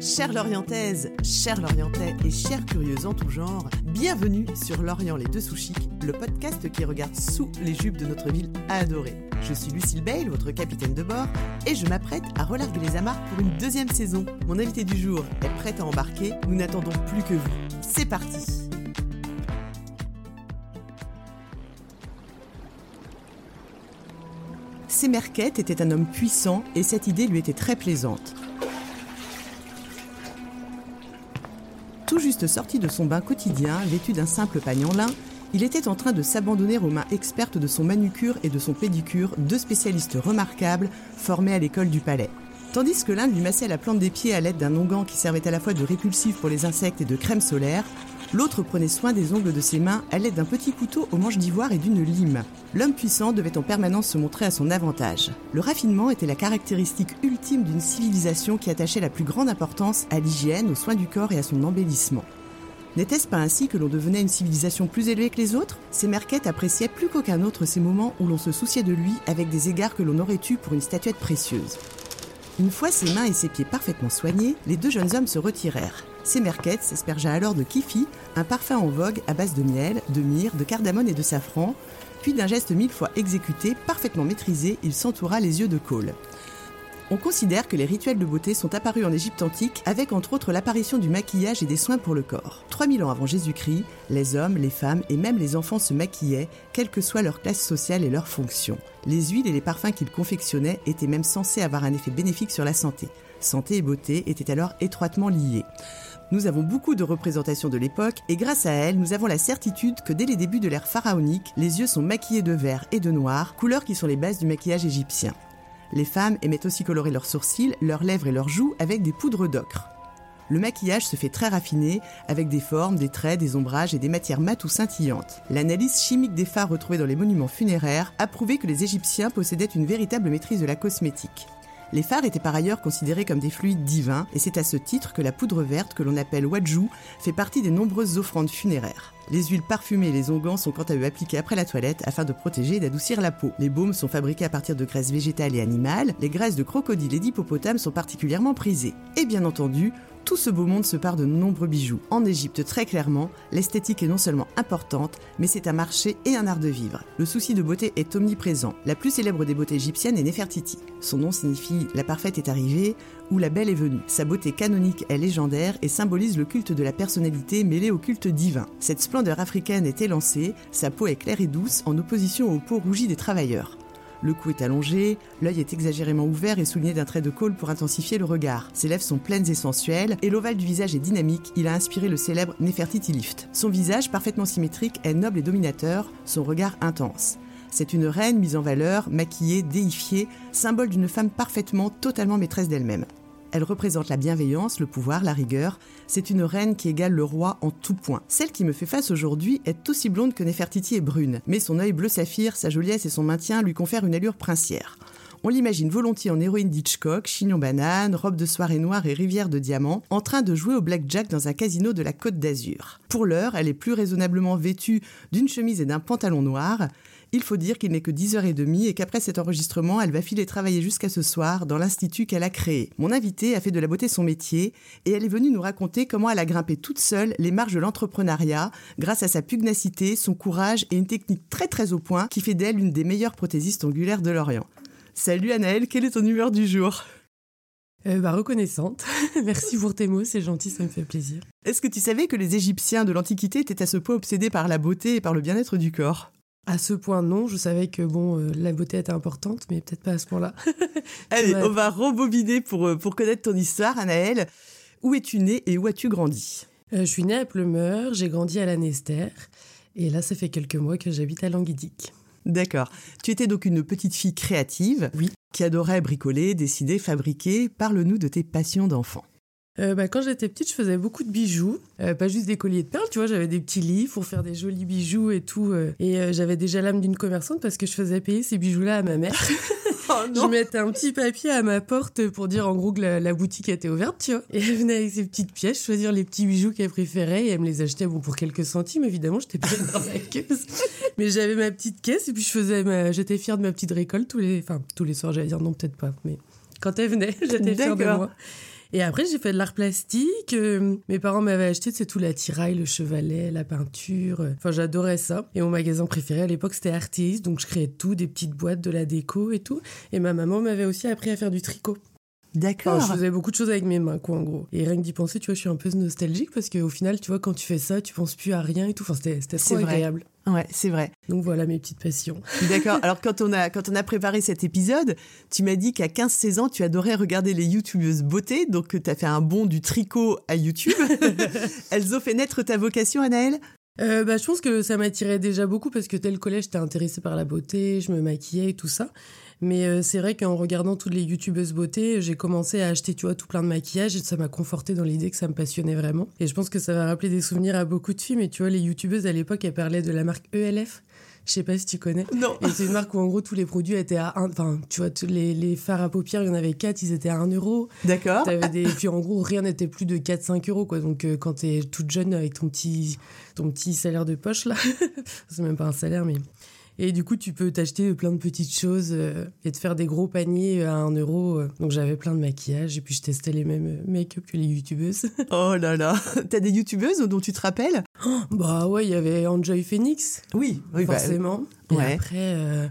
Chères Lorientaises, chers Lorientais et chères curieuses en tout genre, bienvenue sur Lorient les deux sous le podcast qui regarde sous les jupes de notre ville adorée. Je suis Lucille Bale, votre capitaine de bord, et je m'apprête à relarguer les amarres pour une deuxième saison. Mon invité du jour est prêt à embarquer, nous n'attendons plus que vous. C'est parti Sémerquette était un homme puissant et cette idée lui était très plaisante. Tout juste sorti de son bain quotidien, vêtu d'un simple pagne en lin, il était en train de s'abandonner aux mains expertes de son manucure et de son pédicure, deux spécialistes remarquables formés à l'école du palais. Tandis que l'un lui massait la plante des pieds à l'aide d'un onguent qui servait à la fois de répulsif pour les insectes et de crème solaire, L'autre prenait soin des ongles de ses mains à l'aide d'un petit couteau aux manches d'ivoire et d'une lime. L'homme puissant devait en permanence se montrer à son avantage. Le raffinement était la caractéristique ultime d'une civilisation qui attachait la plus grande importance à l'hygiène, aux soins du corps et à son embellissement. N'était-ce pas ainsi que l'on devenait une civilisation plus élevée que les autres? Merquette appréciait plus qu'aucun autre ces moments où l'on se souciait de lui avec des égards que l'on aurait eus pour une statuette précieuse. Une fois ses mains et ses pieds parfaitement soignés, les deux jeunes hommes se retirèrent. Semerket s'aspergea alors de kifi, un parfum en vogue à base de miel, de myrrhe, de cardamone et de safran, puis d'un geste mille fois exécuté, parfaitement maîtrisé, il s'entoura les yeux de Cole. On considère que les rituels de beauté sont apparus en Égypte antique avec entre autres l'apparition du maquillage et des soins pour le corps. 3000 ans avant Jésus-Christ, les hommes, les femmes et même les enfants se maquillaient, quelle que soit leur classe sociale et leur fonction. Les huiles et les parfums qu'ils confectionnaient étaient même censés avoir un effet bénéfique sur la santé. Santé et beauté étaient alors étroitement liées. Nous avons beaucoup de représentations de l'époque et grâce à elles, nous avons la certitude que dès les débuts de l'ère pharaonique, les yeux sont maquillés de vert et de noir, couleurs qui sont les bases du maquillage égyptien. Les femmes aimaient aussi colorer leurs sourcils, leurs lèvres et leurs joues avec des poudres d'ocre. Le maquillage se fait très raffiné, avec des formes, des traits, des ombrages et des matières mates ou scintillantes. L'analyse chimique des fards retrouvés dans les monuments funéraires a prouvé que les Égyptiens possédaient une véritable maîtrise de la cosmétique. Les phares étaient par ailleurs considérés comme des fluides divins, et c'est à ce titre que la poudre verte, que l'on appelle wajou, fait partie des nombreuses offrandes funéraires. Les huiles parfumées et les onguents sont quant à eux appliqués après la toilette afin de protéger et d'adoucir la peau. Les baumes sont fabriqués à partir de graisses végétales et animales. Les graisses de crocodile et d'hippopotame sont particulièrement prisées. Et bien entendu, tout ce beau monde se part de nombreux bijoux. En Égypte, très clairement, l'esthétique est non seulement importante, mais c'est un marché et un art de vivre. Le souci de beauté est omniprésent. La plus célèbre des beautés égyptiennes est Nefertiti. Son nom signifie la parfaite est arrivée ou la belle est venue. Sa beauté canonique est légendaire et symbolise le culte de la personnalité mêlé au culte divin. Cette splendeur africaine est élancée, sa peau est claire et douce en opposition aux peaux rougies des travailleurs. Le cou est allongé, l'œil est exagérément ouvert et souligné d'un trait de col pour intensifier le regard. Ses lèvres sont pleines et sensuelles, et l'ovale du visage est dynamique, il a inspiré le célèbre Nefertiti Lift. Son visage, parfaitement symétrique, est noble et dominateur, son regard intense. C'est une reine mise en valeur, maquillée, déifiée, symbole d'une femme parfaitement, totalement maîtresse d'elle-même. Elle représente la bienveillance, le pouvoir, la rigueur. C'est une reine qui égale le roi en tout point. Celle qui me fait face aujourd'hui est aussi blonde que Nefertiti est brune, mais son œil bleu saphir, sa joliesse et son maintien lui confèrent une allure princière. On l'imagine volontiers en héroïne d'Hitchcock, chignon banane, robe de soirée noire et rivière de diamants, en train de jouer au blackjack dans un casino de la Côte d'Azur. Pour l'heure, elle est plus raisonnablement vêtue d'une chemise et d'un pantalon noir. Il faut dire qu'il n'est que 10h30 et qu'après cet enregistrement, elle va filer travailler jusqu'à ce soir dans l'institut qu'elle a créé. Mon invitée a fait de la beauté son métier et elle est venue nous raconter comment elle a grimpé toute seule les marges de l'entrepreneuriat grâce à sa pugnacité, son courage et une technique très très au point qui fait d'elle une des meilleures prothésistes ongulaires de l'Orient. Salut Anaëlle, quelle est ton humeur du jour? Euh, bah, reconnaissante. Merci pour tes mots, c'est gentil, ça me fait plaisir. Est-ce que tu savais que les Égyptiens de l'Antiquité étaient à ce point obsédés par la beauté et par le bien-être du corps? À ce point, non. Je savais que bon, euh, la beauté était importante, mais peut-être pas à ce point-là. Allez, on va rembobiner pour, euh, pour connaître ton histoire, Anaëlle. Où es-tu née et où as-tu grandi? Euh, Je suis née à Pleumeur, j'ai grandi à la Nester, et là, ça fait quelques mois que j'habite à Languidic. D'accord. Tu étais donc une petite fille créative, oui. qui adorait bricoler, décider, fabriquer. Parle-nous de tes passions d'enfant. Euh, bah, quand j'étais petite, je faisais beaucoup de bijoux, euh, pas juste des colliers de perles, tu vois, j'avais des petits livres pour faire des jolis bijoux et tout. Euh, et j'avais déjà l'âme d'une commerçante parce que je faisais payer ces bijoux-là à ma mère. Oh je mettais un petit papier à ma porte pour dire en gros que la, boutique était ouverte, tu vois. Et elle venait avec ses petites pièces, choisir les petits bijoux qu'elle préférait et elle me les achetait bon pour quelques centimes évidemment, j'étais pas dans la caisse. Mais j'avais ma petite caisse et puis je faisais j'étais fière de ma petite récolte tous les enfin tous les soirs, j'allais dire non peut-être pas, mais quand elle venait, j'étais fière de moi. Et après, j'ai fait de l'art plastique. Euh, mes parents m'avaient acheté, c'est tout l'attirail, le chevalet, la peinture. Enfin, j'adorais ça. Et mon magasin préféré à l'époque, c'était Artis. Donc, je créais tout, des petites boîtes, de la déco et tout. Et ma maman m'avait aussi appris à faire du tricot. D'accord. je faisais beaucoup de choses avec mes mains, quoi, en gros. Et rien que d'y penser, tu vois, je suis un peu nostalgique parce qu'au final, tu vois, quand tu fais ça, tu penses plus à rien et tout. Enfin, c'était trop agréable. Ouais, c'est vrai. Donc voilà mes petites passions. D'accord. Alors quand on a quand on a préparé cet épisode, tu m'as dit qu'à 15-16 ans, tu adorais regarder les youtubeuses beauté, donc tu as fait un bond du tricot à YouTube. Elles ont fait naître ta vocation, Anaëlle? Euh, bah, je pense que ça m'attirait déjà beaucoup parce que tel collège, j'étais intéressée par la beauté, je me maquillais et tout ça. Mais euh, c'est vrai qu'en regardant toutes les youtubeuses beauté, j'ai commencé à acheter, tu vois, tout plein de maquillage et ça m'a conforté dans l'idée que ça me passionnait vraiment. Et je pense que ça va rappeler des souvenirs à beaucoup de filles. Mais tu vois, les youtubeuses à l'époque, elles parlaient de la marque ELF. Je sais pas si tu connais. Non. Et c'est une marque où en gros tous les produits étaient à 1. Enfin, tu vois, les, les fards à paupières, il y en avait 4, ils étaient à 1 euro. D'accord. Des... Puis en gros, rien n'était plus de 4-5 euros, quoi. Donc euh, quand t'es toute jeune avec ton petit, ton petit salaire de poche, là, c'est même pas un salaire, mais et du coup, tu peux t'acheter plein de petites choses euh, et te faire des gros paniers à 1 euro. Euh. Donc j'avais plein de maquillage et puis je testais les mêmes euh, make-up que les youtubeuses. oh là là T'as des youtubeuses dont tu te rappelles? Bah ouais, il y avait Enjoy Phoenix. Oui, oui bah, forcément. et après...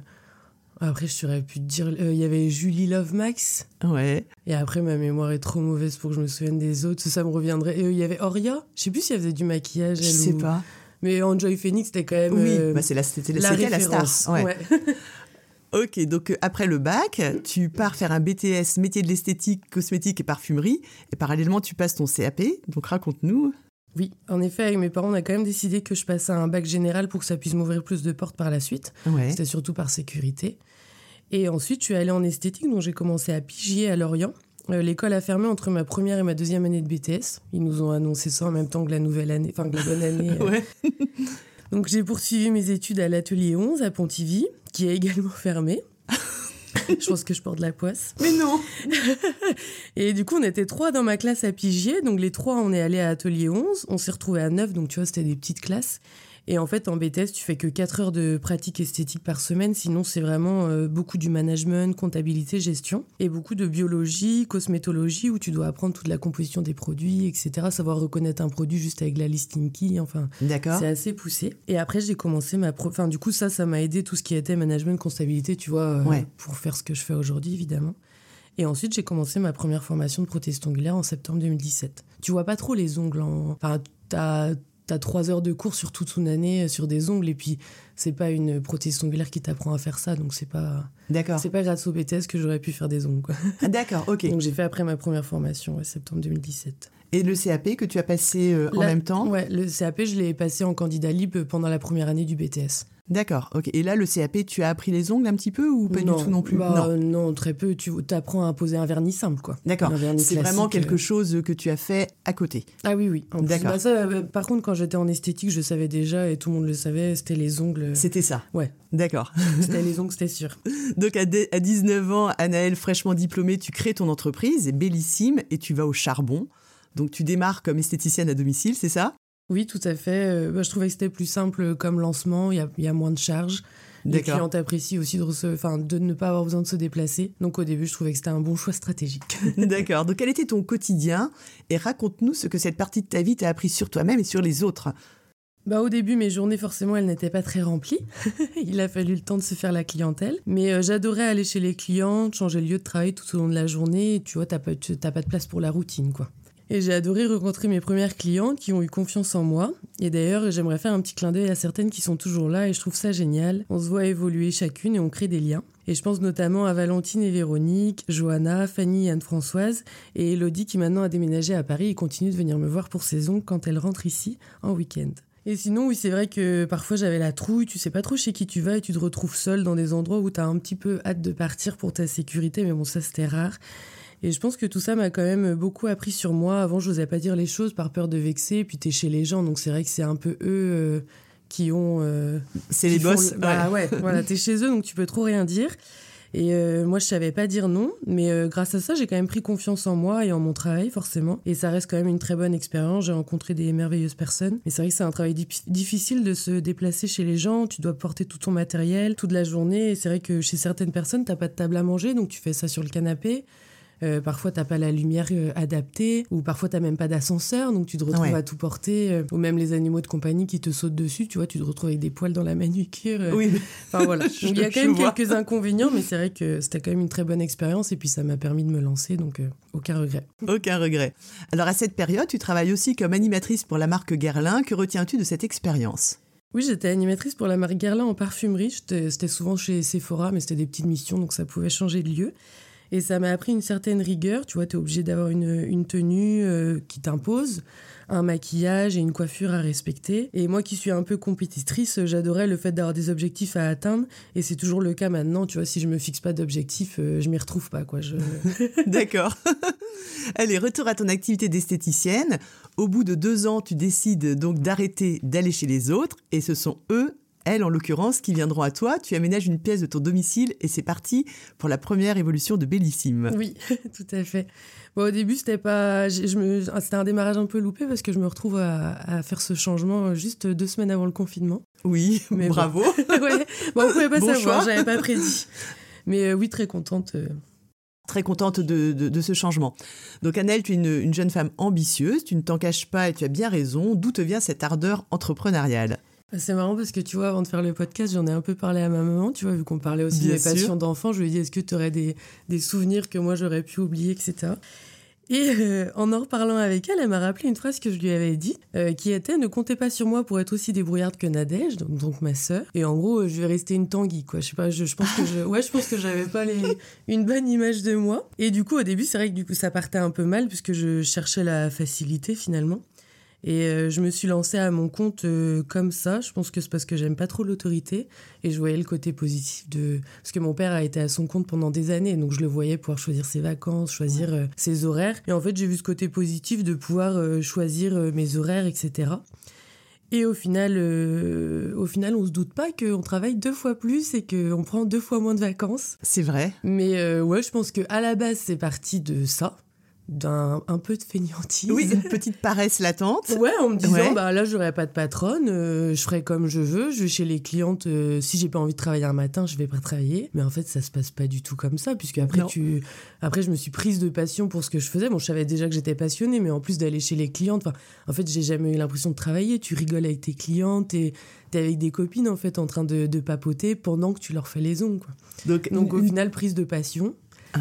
Après, je saurais plus te dire. Il y avait Julie Love Max. Ouais. Et après, ma mémoire est trop mauvaise pour que je me souvienne des autres. Ça me reviendrait. Et il y avait Oria. Je sais plus si elle faisait du maquillage. Je sais pas. Mais Enjoy Phoenix, c'était quand même. Oui, euh, bah, c'était la, la, star. Ouais. ok, donc euh, après le bac, tu pars faire un BTS métier de l'esthétique, cosmétique et parfumerie. Et parallèlement, tu passes ton CAP. Donc raconte-nous. Oui, en effet, avec mes parents, on a quand même décidé que je passe à un bac général pour que ça puisse m'ouvrir plus de portes par la suite. Ouais. C'était surtout par sécurité. Et ensuite, je suis allée en esthétique, donc j'ai commencé à piger à Lorient. Euh, l'école a fermé entre ma première et ma deuxième année de BTS. Ils nous ont annoncé ça en même temps que la nouvelle année, enfin que la bonne année. Euh. Donc j'ai poursuivi mes études à l'atelier 11 à Pontivy, qui est également fermé. je pense que je porte de la poisse. Mais non Et du coup, on était trois dans ma classe à piger. Donc les trois, on est allés à Atelier 11. On s'est retrouvés à 9, donc tu vois, c'était des petites classes. Et en fait, en BTS, tu fais que 4 heures de pratique esthétique par semaine. Sinon, c'est vraiment euh, beaucoup du management, comptabilité, gestion. Et beaucoup de biologie, cosmétologie, où tu dois apprendre toute la composition des produits, etc. Savoir reconnaître un produit juste avec la listing key. Enfin, c'est assez poussé. Et après, j'ai commencé ma... Pro... Enfin, du coup, ça, ça m'a aidé tout ce qui était management, comptabilité, tu vois, euh, pour faire ce que je fais aujourd'hui, évidemment. Et ensuite, j'ai commencé ma première formation de prothèse ongulaire en septembre 2017. Tu vois pas trop les ongles en... Enfin, t'as t'as trois heures de cours sur toute une année euh, sur des ongles et puis c'est pas une prothèse ongulaire qui t'apprend à faire ça donc c'est pas d'accord. c'est pas grâce au BTS que j'aurais pu faire des ongles quoi. Ah, d'accord ok. Donc j'ai fait après ma première formation en septembre 2017 et le CAP que tu as passé euh, en même temps? Ouais le CAP je l'ai passé en candidat libre pendant la première année du BTS D'accord, ok. Et là, le CAP, tu as appris les ongles un petit peu ou pas du tout non plus? bah, non. très peu. Tu apprends à poser un vernis simple, quoi. D'accord. C'est vraiment quelque euh. chose que tu as fait à côté. Ah oui, oui. D'accord. Bah, euh, par contre, quand j'étais en esthétique, je savais déjà et tout le monde le savait, c'était les ongles. C'était ça Ouais. D'accord. C'était les ongles, c'était sûr. Donc à, 19 ans, Anaëlle, fraîchement diplômée, tu crées ton entreprise, bellissime, et tu vas au charbon. Donc tu démarres comme esthéticienne à domicile, c'est ça? Oui, tout à fait. Euh, bah, je trouvais que c'était plus simple comme lancement. Il y a, moins de charges. Les clients apprécient aussi de, de ne pas avoir besoin de se déplacer. Donc au début, je trouvais que c'était un bon choix stratégique. D'accord. Donc quel était ton quotidien? Et raconte-nous ce que cette partie de ta vie t'a appris sur toi-même et sur les autres. Bah, au début, mes journées, forcément, elles n'étaient pas très remplies. Il a fallu le temps de se faire la clientèle. Mais euh, j'adorais aller chez les clients, changer le lieu de travail tout au long de la journée. tu vois, t'as pas, pas de place pour la routine, quoi. Et j'ai adoré rencontrer mes premières clientes qui ont eu confiance en moi. Et d'ailleurs, j'aimerais faire un petit clin d'œil à certaines qui sont toujours là et je trouve ça génial. On se voit évoluer chacune et on crée des liens. Et je pense notamment à Valentine et Véronique, Johanna, Fanny et Anne-Françoise et Elodie qui maintenant a déménagé à Paris et continue de venir me voir pour saison quand elle rentre ici en week-end. Et sinon, oui, c'est vrai que parfois j'avais la trouille, tu sais pas trop chez qui tu vas et tu te retrouves seule dans des endroits où tu as un petit peu hâte de partir pour ta sécurité, mais bon, ça c'était rare. Et je pense que tout ça m'a quand même beaucoup appris sur moi. Avant, je n'osais pas dire les choses par peur de vexer. Puis tu es chez les gens, donc c'est vrai que c'est un peu eux euh, qui ont. Euh, c'est les boss. Bah ouais, voilà, es chez eux, donc tu peux trop rien dire. Et euh, moi, je savais pas dire non, mais grâce à ça, j'ai quand même pris confiance en moi et en mon travail, forcément. Et ça reste quand même une très bonne expérience. J'ai rencontré des merveilleuses personnes. Mais c'est vrai que c'est un travail difficile de se déplacer chez les gens. Tu dois porter tout ton matériel toute la journée. Et c'est vrai que chez certaines personnes, t'as pas de table à manger, donc tu fais ça sur le canapé. Euh, parfois, t'as pas la lumière euh, adaptée, ou parfois, t'as même pas d'ascenseur, donc tu te retrouves Ouais. à tout porter, euh, ou même les animaux de compagnie qui te sautent dessus, tu vois, tu te retrouves avec des poils dans la manucure. euh. Oui, Enfin voilà. Il y a quand même vois. quelques inconvénients, mais c'est vrai que c'était quand même une très bonne expérience, et puis ça m'a permis de me lancer, donc aucun regret. aucun regret. Alors à cette période, tu travailles aussi comme animatrice pour la marque Guerlain. Que retiens-tu de cette expérience? Oui, j'étais animatrice pour la marque Guerlain en parfumerie. C'était souvent chez Sephora, mais c'était des petites missions, donc ça pouvait changer de lieu. Et ça m'a appris une certaine rigueur. Tu vois, tu es obligé d'avoir une, une tenue euh, qui t'impose, un maquillage et une coiffure à respecter. Et moi qui suis un peu compétitrice, j'adorais le fait d'avoir des objectifs à atteindre. Et c'est toujours le cas maintenant. Tu vois, si je me fixe pas d'objectifs, euh, je m'y retrouve pas. Quoi. Je... D'accord. Allez, retour à ton activité d'esthéticienne. Au bout de deux ans, tu décides donc d'arrêter d'aller chez les autres et ce sont eux, elles en l'occurrence, qui viendront à toi. Tu aménages une pièce de ton domicile et c'est parti pour la première évolution de Bellissime. Oui, tout à fait. Bon, au début, c'était pas, c'était un démarrage un peu loupé parce que je me retrouve à, à faire ce changement juste deux semaines avant le confinement. Oui, Mais bon. bravo. ouais, bon, on pouvait pas Bon savoir, j'avais pas prédit. Mais euh, oui, très contente. euh. Très contente de, de- de ce changement. Donc Annelle, tu es une, une jeune femme ambitieuse, tu ne t'en caches pas et tu as bien raison. D'où te vient cette ardeur entrepreneuriale? C'est marrant parce que tu vois, avant de faire le podcast, j'en ai un peu parlé à ma maman, tu vois, vu qu'on parlait aussi Bien des sûr. passions d'enfants. Je lui ai dit, est-ce que tu aurais des, des souvenirs que moi j'aurais pu oublier, etc. Et euh, en en reparlant avec elle, elle m'a rappelé une phrase que je lui avais dit, euh, qui était Ne comptez pas sur moi pour être aussi débrouillarde que Nadège, donc, donc ma sœur. Et en gros, euh, je vais rester une tanguy, quoi. Je sais pas, je, je pense que je, ouais, je pense que j'avais pas les, une bonne image de moi. Et du coup, au début, c'est vrai que du coup, ça partait un peu mal puisque je cherchais la facilité finalement. Et euh, je me suis lancée à mon compte euh, comme ça. Je pense que c'est parce que j'aime pas trop l'autorité. Et je voyais le côté positif de. Parce que mon père a été à son compte pendant des années. Donc je le voyais pouvoir choisir ses vacances, choisir euh, ses horaires. Et en fait, j'ai vu ce côté positif de pouvoir choisir mes horaires, etc. Et au final, euh, au final, on se doute pas qu'on travaille deux fois plus et qu'on prend deux fois moins de vacances. C'est vrai. Mais euh, ouais, je pense que à la base, c'est parti de ça, d'un un peu de fainéantise. Oui, une petite paresse latente. Ouais, en me disant, Ouais. bah là, j'aurais pas de patronne, euh, je ferai comme je veux, je vais chez les clientes, euh, si j'ai pas envie de travailler un matin, je vais pas travailler. Mais en fait, ça se passe pas du tout comme ça, puisque après, Non. tu... après je me suis prise de passion pour ce que je faisais. Bon, je savais déjà que j'étais passionnée, mais en plus d'aller chez les clientes, en fait, j'ai jamais eu l'impression de travailler. Tu rigoles avec tes clientes et t'es avec des copines, en fait, en train de, de papoter pendant que tu leur fais les ongles, quoi. Donc, Donc, au une- final, prise de passion.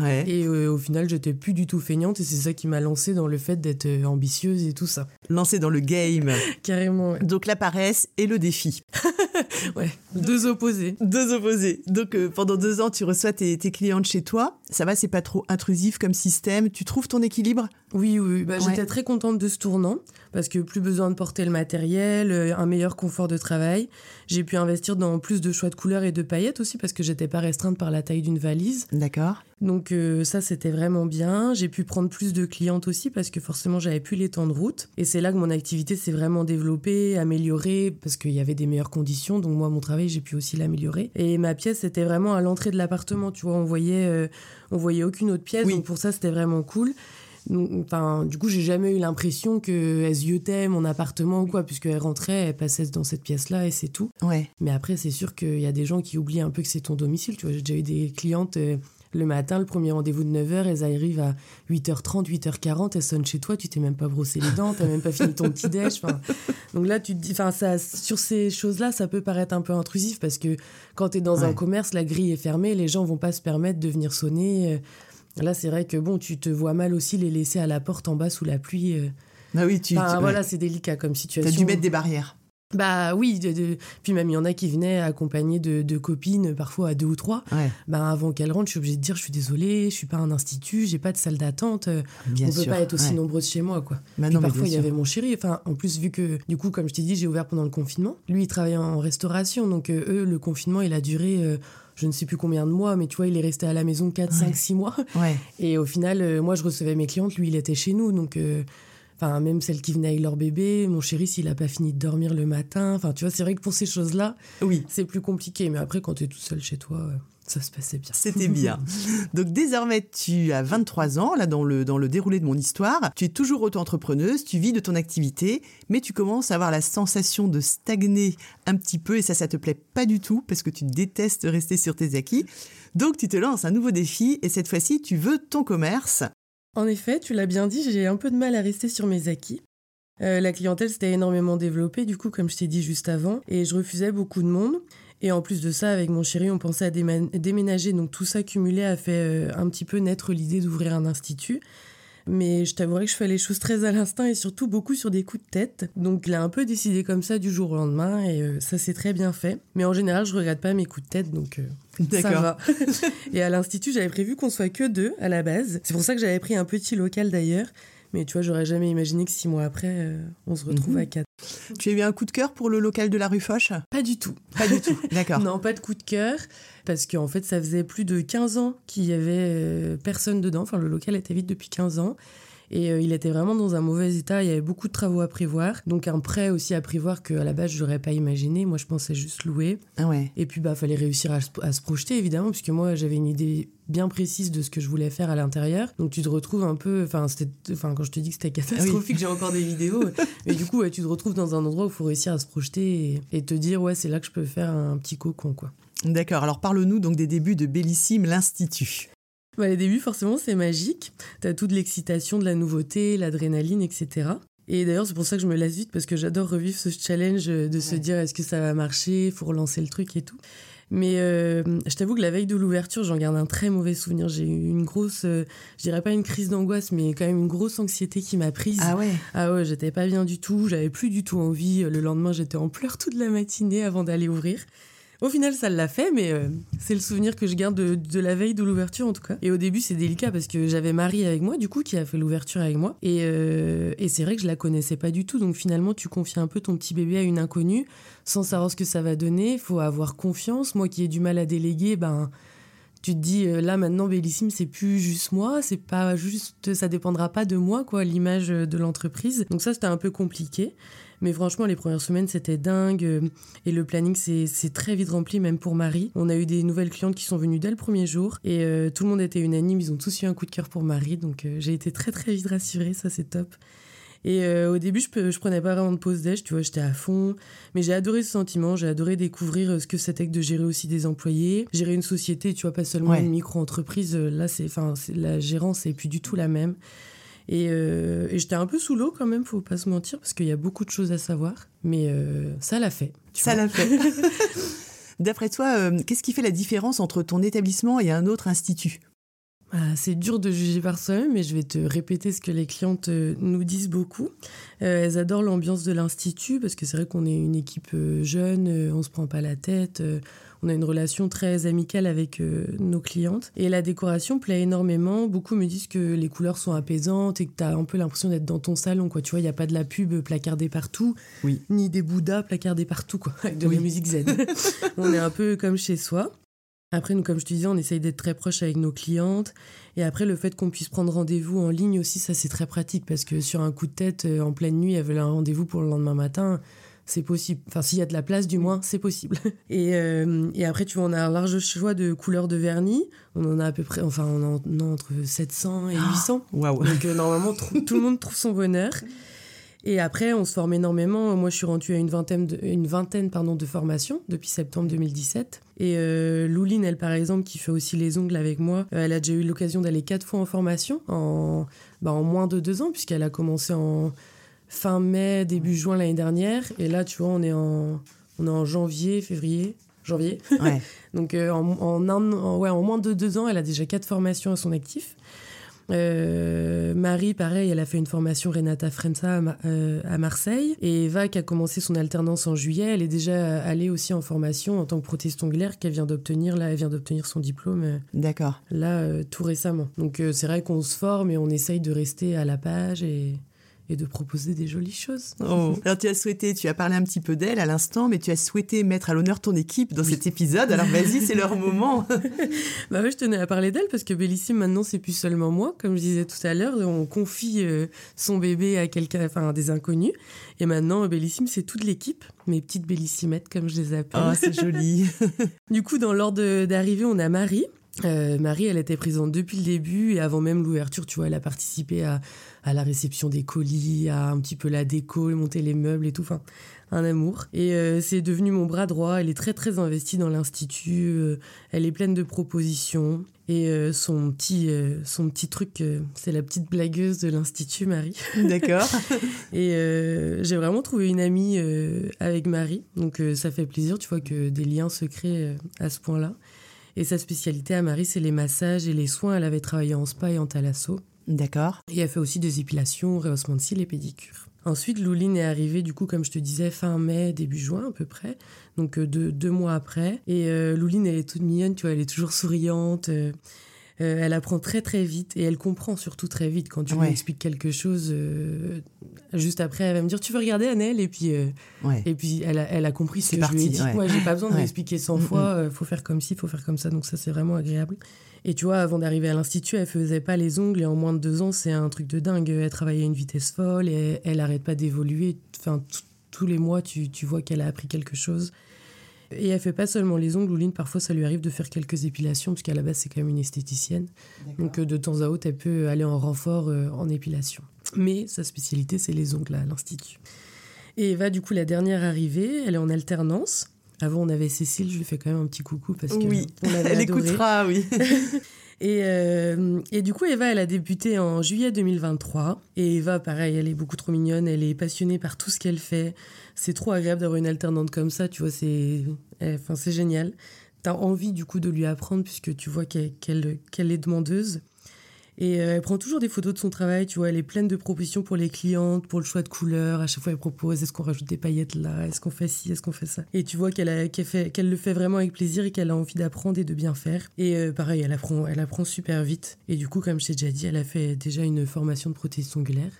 Ouais. Et euh, au final, j'étais plus du tout feignante, et c'est ça qui m'a lancée dans le fait d'être euh, ambitieuse et tout ça. lancé dans le game. Carrément, ouais. Donc la paresse et le défi. Ouais, deux opposés. Deux opposés. Donc euh, pendant deux ans, tu reçois tes, tes clientes chez toi. Ça va, c'est pas trop intrusif comme système. Tu trouves ton équilibre? Oui, oui, bah, Ouais. j'étais très contente de ce tournant parce que plus besoin de porter le matériel, euh, un meilleur confort de travail. J'ai pu investir dans plus de choix de couleurs et de paillettes aussi parce que j'étais pas restreinte par la taille d'une valise. D'accord. Donc euh, ça, c'était vraiment bien. J'ai pu prendre plus de clientes aussi parce que forcément, j'avais plus les temps de route. Et c'est là que mon activité s'est vraiment développée, améliorée parce qu'il y avait des meilleures conditions. Donc moi, mon travail, j'ai pu aussi l'améliorer. Et ma pièce, c'était vraiment à l'entrée de l'appartement. Tu vois, on voyait, euh, on voyait aucune autre pièce. Oui. Donc pour ça, c'était vraiment cool. Enfin, du coup, j'ai jamais eu l'impression qu'elle ziotait mon appartement ou quoi, puisqu'elle rentrait, elle passait dans cette pièce-là et c'est tout. Ouais. Mais après, c'est sûr qu'il y a des gens qui oublient un peu que c'est ton domicile. Tu vois, j'ai déjà eu des clientes euh, le matin, le premier rendez-vous de 9h, elles arrivent à 8h30, 8h40, elles sonnent chez toi, tu t'es même pas brossé les dents, t'as même pas fini ton petit déj. Donc là, tu te dis, enfin, ça, sur ces choses-là, ça peut paraître un peu intrusif parce que quand t'es dans un commerce, la grille est fermée, les gens vont pas se permettre de venir sonner. euh. Là, c'est vrai que bon, tu te vois mal aussi les laisser à la porte en bas sous la pluie. euh. Ah oui, tu. Enfin, tu- voilà, ouais. c'est délicat comme situation. T'as dû mettre des barrières. Bah oui, de- de- puis même il y en a qui venaient accompagnés de, de copines, parfois à deux ou trois. Ouais. Bah avant qu'elles rentrent, je suis obligée de dire je suis désolée, je suis pas un institut, j'ai pas de salle d'attente, euh, on sûr. peut pas être aussi ouais. nombreuses chez moi quoi. Bah non, parfois il y avait mon chéri, enfin en plus vu que du coup comme je t'ai dit j'ai ouvert pendant le confinement, lui il travaillait en restauration donc euh, eux le confinement il a duré euh, je ne sais plus combien de mois mais tu vois il est resté à la maison 4, Ouais. 5, 6 mois Ouais. et au final euh, moi je recevais mes clientes, lui il était chez nous donc euh, Enfin, même celles qui venaient avec leur bébé, mon chéri, s'il a pas fini de dormir le matin. Enfin, tu vois, c'est vrai que pour ces choses-là, oui. c'est plus compliqué. Mais après, quand tu es tout seul chez toi, euh, ça se passait bien. C'était bien. Donc désormais, tu as 23 ans, là dans le, dans le déroulé de mon histoire. Tu es toujours auto-entrepreneuse, tu vis de ton activité, mais tu commences à avoir la sensation de stagner un petit peu et ça, ça te plaît pas du tout parce que tu détestes rester sur tes acquis. Donc tu te lances un nouveau défi et cette fois-ci, tu veux ton commerce. En effet, tu l'as bien dit, j'ai un peu de mal à rester sur mes acquis. Euh, la clientèle s'était énormément développée, du coup, comme je t'ai dit juste avant, et je refusais beaucoup de monde. Et en plus de ça, avec mon chéri, on pensait à déménager, donc tout ça cumulé a fait euh, un petit peu naître l'idée d'ouvrir un institut. Mais je t'avouerai que je fais les choses très à l'instinct et surtout beaucoup sur des coups de tête. Donc il a un peu décidé comme ça du jour au lendemain et euh, ça s'est très bien fait. Mais en général, je regrette pas mes coups de tête, donc euh, ça va. et à l'institut, j'avais prévu qu'on soit que deux à la base. C'est pour ça que j'avais pris un petit local d'ailleurs. Mais tu vois, j'aurais jamais imaginé que six mois après, euh, on se retrouve mhm. à quatre. Tu as eu un coup de cœur pour le local de la rue Foch? Pas du tout. Pas du tout, d'accord. non, pas de coup de cœur, parce qu'en fait, ça faisait plus de 15 ans qu'il y avait euh, personne dedans. Enfin, le local était vide depuis 15 ans. Et euh, il était vraiment dans un mauvais état. Il y avait beaucoup de travaux à prévoir. Donc un prêt aussi à prévoir qu'à la base, je n'aurais pas imaginé. Moi, je pensais juste louer. Ah ouais. Et puis, bah, fallait réussir à, se projeter, évidemment, puisque moi, j'avais une idée bien précise de ce que je voulais faire à l'intérieur. Donc tu te retrouves un peu, enfin enfin quand je te dis que c'était catastrophique, j'ai encore des vidéos. mais du coup, tu te retrouves dans un endroit où il faut réussir à se projeter et, te dire ouais, c'est là que je peux faire un petit cocon quoi. D'accord. Alors parle-nous donc des débuts de Bellissime l'Institut. Bah, les débuts, forcément, c'est magique. T'as toute l'excitation de la nouveauté, l'adrénaline, etc. Et d'ailleurs, c'est pour ça que je me laisse vite, parce que j'adore revivre ce challenge de se dire est-ce que ça va marcher, faut relancer le truc et tout. Mais euh, je t'avoue que la veille de l'ouverture, j'en garde un très mauvais souvenir. J'ai eu une grosse, euh, je dirais pas une crise d'angoisse, mais quand même une grosse anxiété qui m'a prise. Ah ouais Ah ouais, j'étais pas bien du tout, j'avais plus du tout envie. Le lendemain, j'étais en pleurs toute la matinée avant d'aller ouvrir. Au final, ça l'a fait, mais euh, c'est le souvenir que je garde de, la veille de l'ouverture en tout cas. Et au début, c'est délicat parce que j'avais Marie avec moi, du coup, qui a fait l'ouverture avec moi. Et, euh, et c'est vrai que je la connaissais pas du tout. Donc finalement, tu confies un peu ton petit bébé à une inconnue sans savoir ce que ça va donner. Faut avoir confiance. Moi qui ai du mal à déléguer, ben tu te dis euh, là maintenant Bellissime c'est plus juste moi c'est pas juste ça dépendra pas de moi quoi l'image de l'entreprise donc ça c'était un peu compliqué mais franchement, les premières semaines, c'était dingue. Euh, et le planning, c'est très vite rempli, même pour Marie. On a eu des nouvelles clientes qui sont venues dès le premier jour. Et euh, tout le monde était unanime. Ils ont tous eu un coup de cœur pour Marie. Donc euh, j'ai été très, très vite rassurée. Ça, c'est top. Et au début, je, je prenais pas vraiment de pause déj, tu vois, j'étais à fond. Mais j'ai adoré ce sentiment, j'ai adoré découvrir ce que c'était que de gérer aussi des employés. Gérer une société, tu vois, pas seulement une micro-entreprise. Là, c'est, enfin, la gérance, c'est plus du tout la même. Euh, et, j'étais un peu sous l'eau quand même, faut pas se mentir, parce qu'il y a beaucoup de choses à savoir. Mais euh, ça l'a fait. Ça l'a fait. D'après toi, euh, qu'est-ce qui fait la différence entre ton établissement et un autre institut? Ah, c'est dur de juger par soi-même, mais je vais te répéter ce que les clientes nous disent beaucoup. elles adorent l'ambiance de l'institut parce que c'est vrai qu'on est une équipe jeune, on se prend pas la tête, on a une relation très amicale avec euh, nos clientes. Et la décoration plaît énormément. Beaucoup me disent que les couleurs sont apaisantes et que tu as un peu l'impression d'être dans ton salon. Quoi. Tu vois, il n'y a pas de la pub placardée partout, oui. ni des bouddhas placardés partout, quoi, avec de la musique zen. on est un peu comme chez soi. Après, nous, comme je te disais, on essaye d'être très proche avec nos clientes. Et après, le fait qu'on puisse prendre rendez-vous en ligne aussi, ça, c'est très pratique parce que sur un coup de tête, euh, en pleine nuit, elles veulent un rendez-vous pour le lendemain matin c'est possible. Enfin, s'il y a de la place, du moins, c'est possible. Et, euh, et, après, tu vois, on a un large choix de couleurs de vernis. On en a à peu près, enfin, on en a entre 700 et 800. Waouh Donc, euh, normalement, tout le monde trouve son bonheur. Et après, on se forme énormément. Moi, je suis rendue à une vingtaine de, une vingtaine, pardon, de formations depuis septembre 2017. Et euh, Louline, elle, par exemple, qui fait aussi les ongles avec moi, elle a déjà eu l'occasion d'aller quatre fois en formation en, bah, en moins de deux ans, puisqu'elle a commencé en fin mai, début juin l'année dernière. Et là, tu vois, on est en, on est en janvier, février. Janvier. Donc, euh, en, en, ouais, en moins de deux ans, elle a déjà quatre formations à son actif. Euh, Marie, pareil, elle a fait une formation Renata Frenza à, euh, à, Marseille. Et Eva, qui a commencé son alternance en juillet, elle est déjà allée aussi en formation en tant que prothèse ongulaire qu'elle vient d'obtenir. Là, elle vient d'obtenir son diplôme. D'accord. Là, tout récemment. Donc, c'est vrai qu'on se forme et on essaye de rester à la page et et de proposer des jolies choses. Oh. Alors tu as souhaité, tu as parlé un petit peu d'elle à l'instant, mais tu as souhaité mettre à l'honneur ton équipe dans cet épisode. Alors vas-y, c'est leur moment. bah oui, je tenais à parler d'elle parce que Bellissime maintenant c'est plus seulement moi, comme je disais tout à l'heure, on confie euh, son bébé à quelqu'un, enfin à des inconnus. Et maintenant Bellissime c'est toute l'équipe, mes petites Bellissimettes comme je les appelle. Oh, c'est joli. du coup, dans l'ordre d'arrivée, on a Marie. Euh, Marie, elle était présente depuis le début et avant même l'ouverture, tu vois, elle a participé à, à, la réception des colis, à un petit peu la déco, monter les meubles et tout. Enfin, un amour. Et euh, c'est devenu mon bras droit. Elle est très très investie dans l'institut. Euh, elle est pleine de propositions. Et son petit son petit truc, c'est la petite blagueuse de l'institut, Marie. D'accord. et j'ai vraiment trouvé une amie avec Marie. Donc ça fait plaisir, tu vois, que des liens se créent à ce point-là. Et sa spécialité à Marie, c'est les massages et les soins. Elle avait travaillé en spa et en thalasso. D'accord. Et elle fait aussi des épilations, rehaussement de cils et pédicures. Ensuite, Louline est arrivée, du coup, comme je te disais, fin mai, début juin à peu près. Donc euh, deux, mois après. Et euh, Louline, elle est toute mignonne, tu vois, elle est toujours souriante. Euh, euh, elle apprend très très vite et elle comprend surtout très vite quand tu lui expliques quelque chose. Euh, juste après, elle va me dire tu veux regarder Annelle? Et puis euh, et puis elle a, elle a compris ce que je lui ai dit. Moi, j'ai pas besoin de l'expliquer 100 fois. Il faut faire comme ci, faut faire comme ça. Donc ça, c'est vraiment agréable. Et tu vois, avant d'arriver à l'institut, elle faisait pas les ongles et en moins de deux ans, c'est un truc de dingue. Elle travaillait à une vitesse folle et elle, arrête pas d'évoluer. Enfin, tous les mois, tu, tu vois qu'elle a appris quelque chose. Et elle fait pas seulement les ongles, Louline, parfois ça lui arrive de faire quelques épilations, puisqu'à la base c'est quand même une esthéticienne. Donc euh, de temps à autre, elle peut aller en renfort euh, en épilation. Mais sa spécialité, c'est les ongles à l'Institut. Et Eva, du coup, la dernière arrivée, elle est en alternance. Avant, on avait Cécile, je lui fais quand même un petit coucou parce que oui, elle écoutera, oui. et, euh, et, du coup, Eva, elle a débuté en juillet 2023. Et Eva, pareil, elle est beaucoup trop mignonne, elle est passionnée par tout ce qu'elle fait c'est trop agréable d'avoir une alternante comme ça, tu vois, c'est eh, enfin, génial. Tu as envie du coup de lui apprendre puisque tu vois qu'elle qu'elle est demandeuse. Et euh, elle prend toujours des photos de son travail, tu vois, elle est pleine de propositions pour les clientes, pour le choix de couleurs. À chaque fois, elle propose est-ce qu'on rajoute des paillettes là? Est-ce qu'on fait ci? Est-ce qu'on fait ça? Et tu vois qu'elle le fait vraiment avec plaisir et qu'elle a envie d'apprendre et de bien faire. Et euh, pareil, elle apprend, elle apprend super vite. Et du coup, comme je t'ai déjà dit, elle a fait déjà une formation de prothèse ongulaire.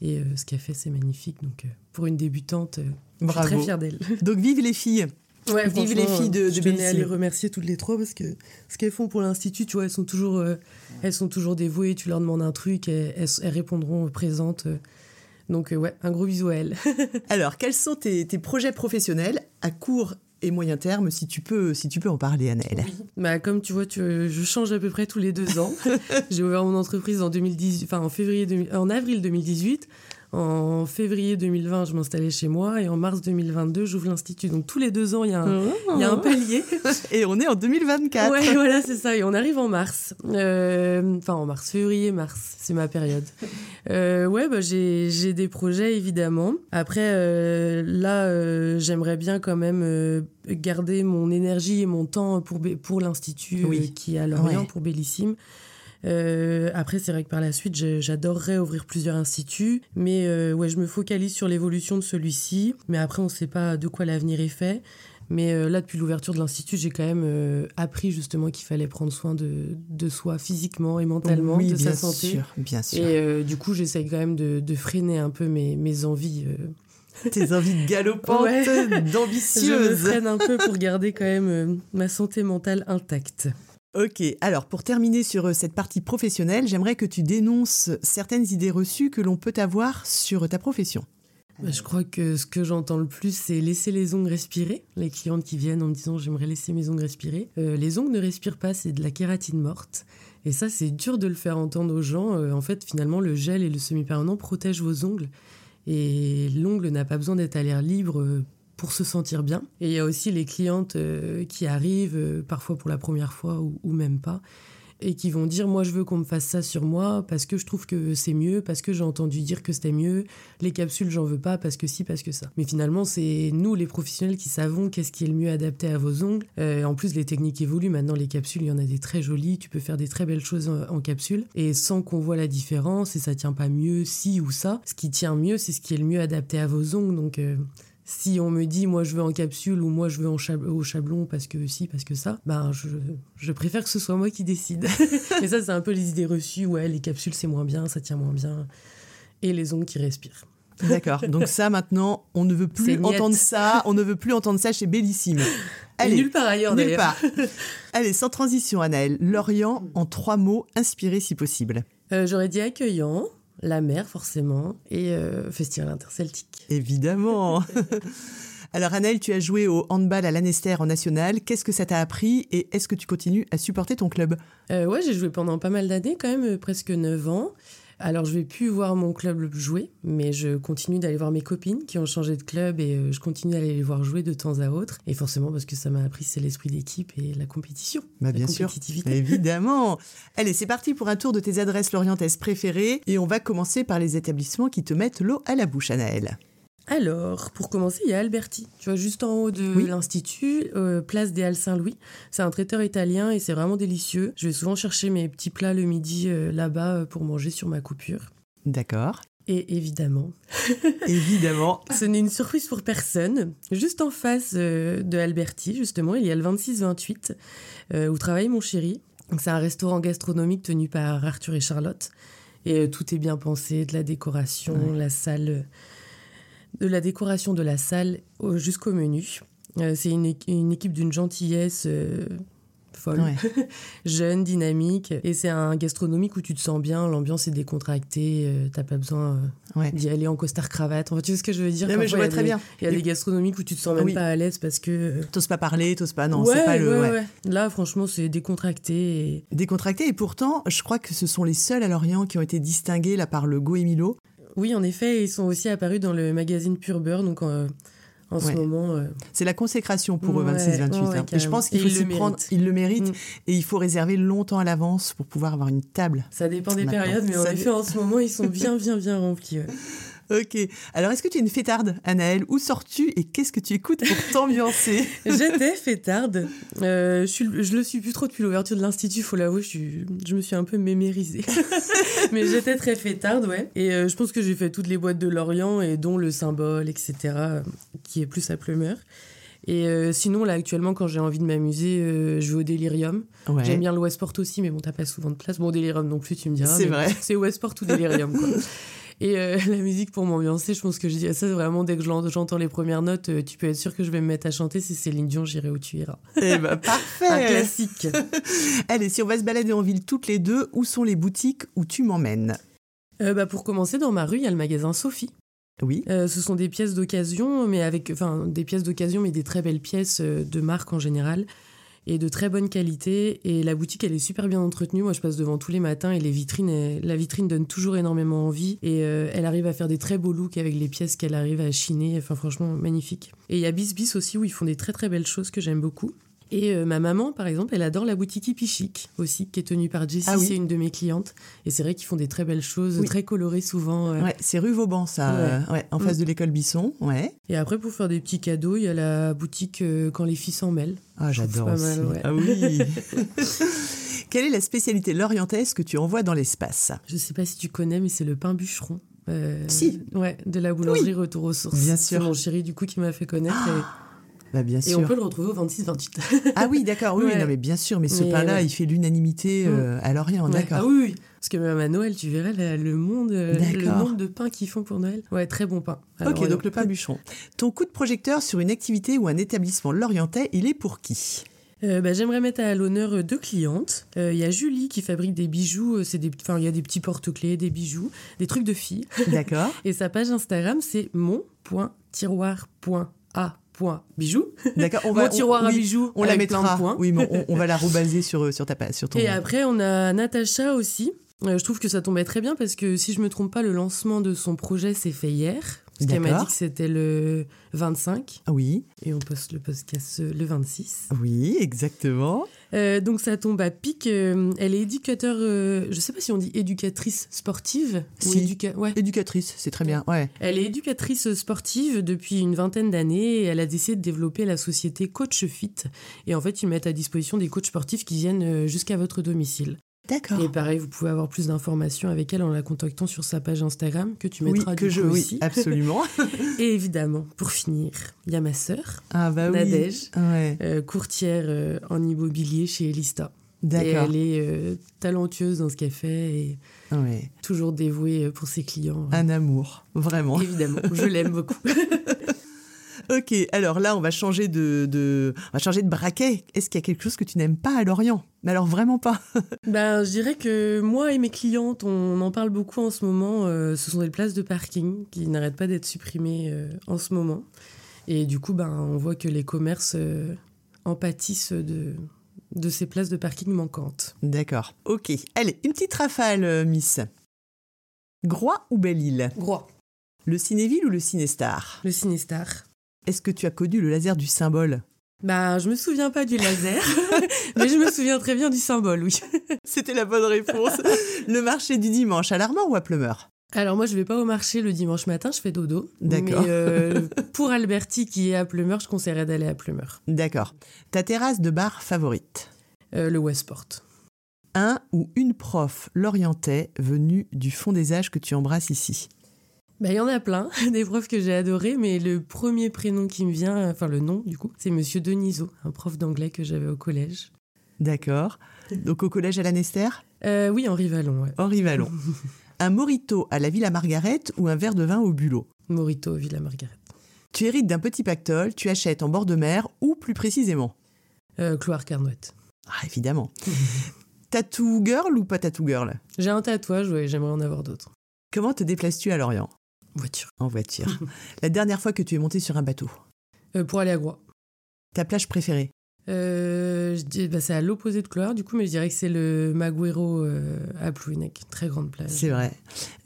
Et euh, ce qu'elle fait, c'est magnifique. Donc, euh, pour une débutante, je suis très fière d'elle. Donc, vive les filles Ouais, vive les filles de, de Je tenais à les remercier toutes les trois parce que ce qu'elles font pour l'institut, tu vois, elles sont toujours, elles sont toujours dévouées. Tu leur demandes un truc, elles, elles, répondront présentes. donc ouais, un gros bisou à elles. Alors, quels sont tes, tes, projets professionnels à court et moyen terme, si tu peux, si tu peux en parler, Annelle. Bah, comme tu vois, je change à peu près tous les deux ans. J'ai ouvert mon entreprise en, 2018, enfin, en, février en avril 2018. En février 2020, je m'installais chez moi et en mars 2022, j'ouvre l'institut. Donc tous les deux ans, il y, a un, y a un palier. et on est en 2024. Ouais, voilà, c'est ça. Et on arrive en mars. Euh, enfin, en mars, février, mars, c'est ma période. Euh, ouais, bah, j'ai des projets évidemment. Après, euh, là, j'aimerais bien quand même garder mon énergie et mon temps pour, pour l'institut qui est à Lorient, pour Bellissime. Euh, après, c'est vrai que par la suite, j'adorerais ouvrir plusieurs instituts, mais euh, ouais, je me focalise sur l'évolution de celui-ci. Mais après, on ne sait pas de quoi l'avenir est fait. Mais euh, là, depuis l'ouverture de l'institut, j'ai quand même appris justement qu'il fallait prendre soin de, de, soi physiquement et mentalement, de sa santé. Sûr, bien sûr. Et du coup, j'essaye quand même de, de, freiner un peu mes, mes envies. Tes envies galopantes, ouais. d'ambitieuse. Je me freine un peu pour garder quand même ma santé mentale intacte. Ok, alors pour terminer sur euh, cette partie professionnelle, j'aimerais que tu dénonces certaines idées reçues que l'on peut avoir sur ta profession. Bah, je crois que ce que j'entends le plus, c'est laisser les ongles respirer. Les clientes qui viennent en me disant j'aimerais laisser mes ongles respirer. Euh, les ongles ne respirent pas, c'est de la kératine morte. Et ça, c'est dur de le faire entendre aux gens. Euh, en fait, finalement, le gel et le semi-permanent protègent vos ongles. Et l'ongle n'a pas besoin d'être à l'air libre pour se sentir bien. Et il y a aussi les clientes euh, qui arrivent, euh, parfois pour la première fois ou, même pas, et qui vont dire moi je veux qu'on me fasse ça sur moi parce que je trouve que c'est mieux, parce que j'ai entendu dire que c'était mieux, les capsules j'en veux pas parce que si, parce que ça. Mais finalement c'est nous les professionnels qui savons qu'est-ce qui est le mieux adapté à vos ongles. Euh, en plus les techniques évoluent, maintenant les capsules il y en a des très jolies, tu peux faire des très belles choses en, en capsule et sans qu'on voit la différence et ça tient pas mieux si ou ça. Ce qui tient mieux c'est ce qui est le mieux adapté à vos ongles donc si on me dit moi je veux en capsule ou moi je veux en au chablon parce que si, parce que ça, ben je, je préfère que ce soit moi qui décide. Mais ça, c'est un peu les idées reçues. Ouais, les capsules c'est moins bien, ça tient moins bien. et les ongles qui respirent. D'accord. Donc ça, maintenant, on ne veut plus entendre ça. On ne veut plus entendre ça chez Bellissime. Et nulle part ailleurs nulle part. Allez, sans transition, Anaëlle. Lorient en trois mots, inspiré si possible. Euh, J'aurais dit accueillant, la mer forcément, et euh, festival interceltique. Évidemment. Alors, Anaëlle, tu as joué au handball à l'Anester en national. Qu'est-ce que ça t'a appris et est-ce que tu continues à supporter ton club? Euh, ouais, j'ai joué pendant pas mal d'années, quand même, euh, presque 9 ans. Alors, je vais plus voir mon club jouer, mais je continue d'aller voir mes copines qui ont changé de club et euh, je continue d'aller les voir jouer de temps à autre. Et forcément, parce que ça m'a appris, c'est l'esprit d'équipe et la compétition. Bah, la bien sûr. compétitivité. Évidemment. Allez, c'est parti pour un tour de tes adresses lorientaises préférées et on va commencer par les établissements qui te mettent l'eau à la bouche, Anaëlle. Alors, pour commencer, il y a Alberti. Tu vois, juste en haut de Oui. l'Institut, euh, place des Halles Saint-Louis. C'est un traiteur italien et c'est vraiment délicieux. Je vais souvent chercher mes petits plats le midi euh, là-bas euh, pour manger sur ma coupure. D'accord. Et évidemment, Évidemment. ce n'est une surprise pour personne. Juste en face euh, de Alberti, justement, il y a le 26-28 euh, où travaille mon chéri. C'est un restaurant gastronomique tenu par Arthur et Charlotte. Et tout est bien pensé, de la décoration, la salle, de la décoration de la salle au- jusqu'au menu. Euh, c'est une, une équipe d'une gentillesse euh, folle, Ouais. jeune, dynamique. Et c'est un gastronomique où tu te sens bien, l'ambiance est décontractée, euh, t'as pas besoin euh, Ouais. d'y aller en costard cravate. Enfin, tu vois ce que je veux dire Non, mais je Parfois, vois il y a très des- bien. Il y a des gastronomiques où tu te sens même Oui. pas à l'aise parce que. euh, T'oses pas parler, t'oses pas. Non, ouais, c'est pas le. ouais, ouais. ouais. Là, franchement, c'est décontracté. Et... Décontracté et pourtant, je crois que ce sont les seuls à Lorient qui ont été distingués là par le Goemilo. Oui, en effet, ils sont aussi apparus dans le magazine Pure Beurre, donc euh, en Ouais. ce moment. euh, C'est la consécration pour eux, Ouais, 26-28. ouais, hein. et je pense qu'il faut s'y le prendre. méritent. Ils le méritent Mm. et il faut réserver longtemps à l'avance pour pouvoir avoir une table. Ça dépend des Maintenant, périodes, mais en effet, en ce moment, ils sont bien, bien, bien remplis. Ok. Alors, est-ce que tu es une fêtarde, Anaëlle? Où sors-tu et qu'est-ce que tu écoutes pour t'ambiancer? J'étais fêtarde. Euh, je, suis, je le suis plus trop depuis l'ouverture de l'Institut, faut l'avouer, je, suis- je me suis un peu mémérisée. Mais j'étais très fêtarde, ouais. Et euh, je pense que j'ai fait toutes les boîtes de Lorient, et dont le symbole, etc., qui est plus à Plumeur. Et euh, sinon, là, actuellement, quand j'ai envie de m'amuser, euh, je vais au Délirium. Ouais. J'aime bien le Westport aussi, mais bon, t'as pas souvent de place. Bon, Délirium non plus, tu me diras. C'est vrai. C'est Westport ou Délirium, quoi. Et euh, la musique pour m'ambiancer, je pense que je dis ça vraiment dès que j'entends les premières notes, euh, tu peux être sûr que je vais me mettre à chanter. C'est Céline Dion, j'irai où tu iras. Eh ben, Un parfait classique. Allez, si on va se balader en ville toutes les deux, où sont les boutiques où tu m'emmènes? Euh, bah, pour commencer, dans ma rue, il y a le magasin Sophie. Oui. Euh, ce sont des pièces d'occasion, mais avec, enfin, des pièces d'occasion, mais des très belles pièces de marque en général et de très bonne qualité. Et la boutique, elle est super bien entretenue. Moi, je passe devant tous les matins et les vitrines, la vitrine donne toujours énormément envie. Et euh, elle arrive à faire des très beaux looks avec les pièces qu'elle arrive à chiner. Enfin, franchement, magnifique. Et il y a Bis Bis aussi où ils font des très très belles choses que j'aime beaucoup. Et euh, ma maman, par exemple, elle adore la boutique Hippie Chic aussi, qui est tenue par Jessie. Ah oui. C'est une de mes clientes. Et c'est vrai qu'ils font des très belles choses, Oui. très colorées souvent. euh, Ouais, c'est rue Vauban, ça. Ouais. euh, ouais, en Mm. face de l'école Bisson. Ouais. Et après, pour faire des petits cadeaux, il y a la boutique Quand les filles s'en mêlent. Ah, j'adore aussi. mal. Ah oui. Quelle est la spécialité lorientaise que tu envoies dans l'espace? Je sais pas si tu connais, mais c'est le pain bûcheron. Si. Ouais, de la boulangerie Retour aux sources. Bien C'est sûr. mon chéri, du coup, qui m'a fait connaître. Bah, bien et, on peut le retrouver au 26-28. Ah oui, d'accord. Oui, Ouais. non, mais bien sûr. Mais ce pain-là, ouais. il fait l'unanimité euh, à Lorient, d'accord. Ah oui, oui. Parce que même à Noël, tu verrais la- le monde, euh, le nombre de pains qu'ils font pour Noël. Ouais, très bon pain. Alors, ok, donc le pain bûcheron. Ton coup de projecteur sur une activité ou un établissement lorientais, il est pour qui? Euh, bah, J'aimerais mettre à l'honneur euh, deux clientes. Euh, Il y a Julie qui fabrique des bijoux. euh, C'est des, enfin, il y a des petits porte-clés, des bijoux, des trucs de filles. D'accord. Et sa page Instagram, c'est mon.tiroir.a.bijoux. D'accord. On Mon va, tiroir on, à oui, bijoux. on la avec plein de mettra. points. Oui, mais on, on va la rebaser sur, sur ta page, sur ton. Et après, on a Natacha aussi. Euh, je trouve que ça tombait très bien parce que si je me trompe pas, le lancement de son projet s'est fait hier. Parce qu'elle m'a dit que c'était le 25 Ah Oui, et on poste le podcast euh, le 26. oui, exactement. Euh, donc ça tombe à pic. euh, elle est éducateur, euh, je sais pas si on dit éducatrice sportive. ou Si. éduca- ouais. Éducatrice, c'est très bien. Ouais. Elle est éducatrice sportive depuis une vingtaine d'années et elle a décidé de développer la société Coach Fit. Et en fait, ils mettent à disposition des coachs sportifs qui viennent jusqu'à votre domicile. D'accord. Et pareil, vous pouvez avoir plus d'informations avec elle en la contactant sur sa page Instagram que tu Oui, mettras que du je, coup oui, aussi. absolument. Et évidemment, pour finir, il y a ma sœur, Ah bah oui. Nadège. Ouais. euh, courtière euh, en immobilier chez Elista. Et elle est euh, talentueuse dans ce qu'elle fait et toujours dévouée pour ses clients. Un amour, vraiment. Évidemment, je l'aime beaucoup. ok, alors là, on va changer de, on va changer de braquet. Est-ce qu'il y a quelque chose que tu n'aimes pas à Lorient? Mais alors vraiment pas. ben, je dirais que moi et mes clientes, on en parle beaucoup en ce moment. Euh, ce sont des places de parking qui n'arrêtent pas d'être supprimées euh, en ce moment. Et du coup, ben, on voit que les commerces euh, en pâtissent de, de ces places de parking manquantes. D'accord. Ok. Allez, une petite rafale, Miss. Groix ou Belle-Île Groix. Le Cinéville ou le Cinestar Le Cinestar. Est-ce que tu as connu le laser du symbole? Bah, je me souviens pas du laser, mais je me souviens très bien du symbole, oui. C'était la bonne réponse. Le marché du dimanche, à l'Armand ou à Pleumeur alors moi je vais pas au marché le dimanche matin, je fais dodo. D'accord. Mais euh, pour Alberti qui est à Pleumeur, je conseillerais d'aller à Pleumeur. D'accord. Ta terrasse de bar favorite? Euh, Le Westport. Un ou une prof lorientais venue du fond des âges que tu embrasses ici? Bah, il y en a plein, des profs que j'ai adorés, mais le premier prénom qui me vient, enfin le nom du coup, c'est Monsieur Deniso, un prof d'anglais que j'avais au collège. D'accord. Donc au collège à la Nester euh, Oui, Henri Vallon. Ouais. Henri Vallon. un morito à la Villa Margaret ou un verre de vin au bulot? Morito, Villa Margaret. Tu hérites d'un petit pactole, tu achètes en bord de mer ou plus précisément? Euh, Cloire Carnouette. Ah, évidemment. tattoo girl ou pas tattoo girl? J'ai un tatouage, ouais, j'aimerais en avoir d'autres. Comment te déplaces-tu à Lorient? Voiture. En voiture. la dernière fois que tu es monté sur un bateau euh, Pour aller à Groix. Ta plage préférée euh, bah, c'est à l'opposé de Cloire, du coup, mais je dirais que c'est le Maguero euh, à Plouinec, très grande plage. C'est vrai.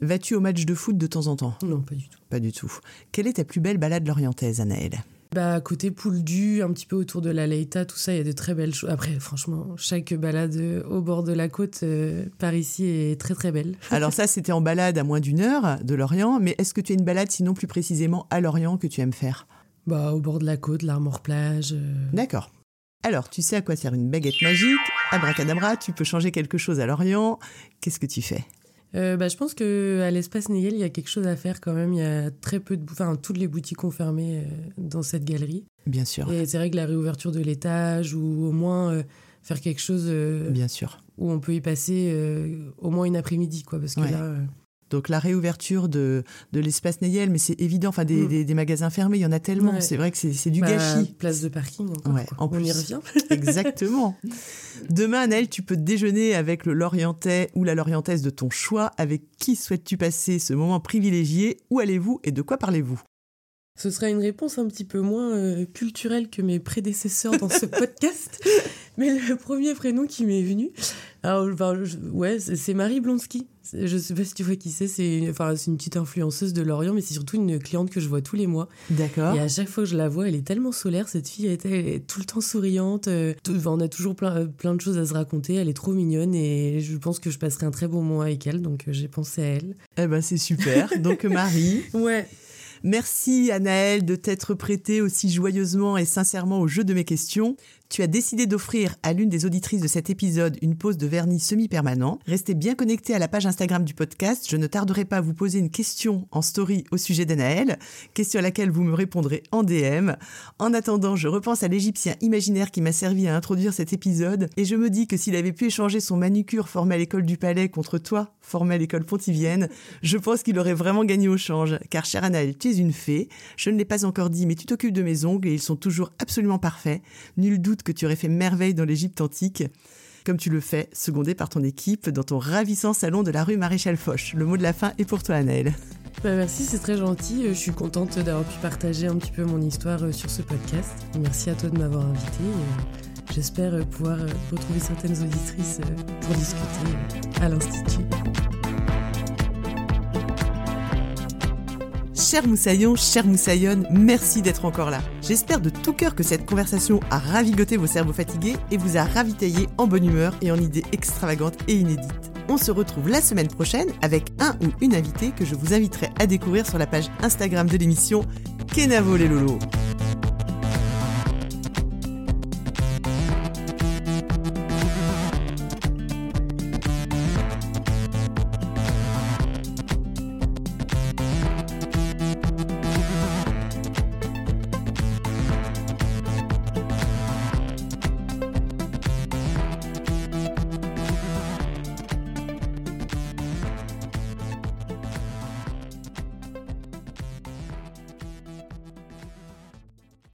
Vas-tu au match de foot de temps en temps? Non, pas du tout. Pas du tout. Quelle est ta plus belle balade lorientaise, Anaëlle? Bah, côté Pouldu, un petit peu autour de la Leïta, tout ça, il y a de très belles choses. Après, franchement, chaque balade au bord de la côte euh, par ici est très très belle. Alors ça, c'était en balade à moins d'une heure de Lorient, mais est-ce que tu as une balade sinon plus précisément à Lorient que tu aimes faire? Bah, au bord de la côte, l'Armor Plage. D'accord. Alors, tu sais à quoi sert une baguette magique? Abracadabra, tu peux changer quelque chose à Lorient. Qu'est-ce que tu fais? Euh, bah, je pense que à l'espace Neyel, il y a quelque chose à faire quand même. Il y a très peu de, enfin, toutes les boutiques ont fermé euh, dans cette galerie. Bien sûr. Et c'est vrai que la réouverture de l'étage ou au moins euh, faire quelque chose. Bien sûr. Où on peut y passer au moins une après-midi, quoi, parce que là. Donc la réouverture de, de l'espace Neyel, mais c'est évident, enfin des, mm. des, magasins fermés, il y en a tellement. C'est vrai que c'est du bah, gâchis. Place de parking, encore, en on y revient. Exactement. Demain, Anaël, tu peux déjeuner avec le Lorientais ou la Lorientaise de ton choix. Avec qui souhaites-tu passer ce moment privilégié? Où allez-vous et de quoi parlez-vous? Ce sera une réponse un petit peu moins euh, culturelle que mes prédécesseurs dans ce podcast. Mais le premier prénom qui m'est venu, alors, ouais, c'est Marie Blonsky. Je sais pas si tu vois qui c'est. C'est enfin, une petite influenceuse de Lorient, mais c'est surtout une cliente que je vois tous les mois. D'accord. Et à chaque fois que je la vois, elle est tellement solaire. Cette fille, elle est, tout le temps souriante. Euh, on a toujours plein, plein de choses à se raconter. Elle est trop mignonne et je pense que je passerai un très bon moment avec elle. Donc euh, j'ai pensé à elle. Eh ben c'est super. Donc Marie. ouais. Merci Anaëlle de t'être prêtée aussi joyeusement et sincèrement au jeu de mes questions. Tu as décidé d'offrir à l'une des auditrices de cet épisode une pause de vernis semi-permanent. Restez bien connectés à la page Instagram du podcast. Je ne tarderai pas à vous poser une question en story au sujet d'Anaël, question à laquelle vous me répondrez en DM. En attendant, je repense à l'Égyptien imaginaire qui m'a servi à introduire cet épisode et je me dis que s'il avait pu échanger son manucure formé à l'école du Palais contre toi, formé à l'école pontivienne, je pense qu'il aurait vraiment gagné au change. Car cher Anaël, tu es une fée. Je ne l'ai pas encore dit, mais tu t'occupes de mes ongles et ils sont toujours absolument parfaits. Nul doute que tu aurais fait merveille dans l'Égypte antique, comme tu le fais, secondé par ton équipe dans ton ravissant salon de la rue Maréchal Foch. Le mot de la fin est pour toi, Anaël. Bah merci, c'est très gentil. Je suis contente d'avoir pu partager un petit peu mon histoire euh, sur ce podcast. Merci à toi de m'avoir invité. J'espère euh, pouvoir euh, retrouver certaines auditrices pour discuter à l'Institut. Cher Moussaillon, cher Moussaillonne, merci d'être encore là. J'espère de tout cœur que cette conversation a ravigoté vos cerveaux fatigués et vous a ravitaillé en bonne humeur et en idées extravagantes et inédites. On se retrouve la semaine prochaine avec un ou une invitée que je vous inviterai à découvrir sur la page Instagram de l'émission Kenavo les Lolo.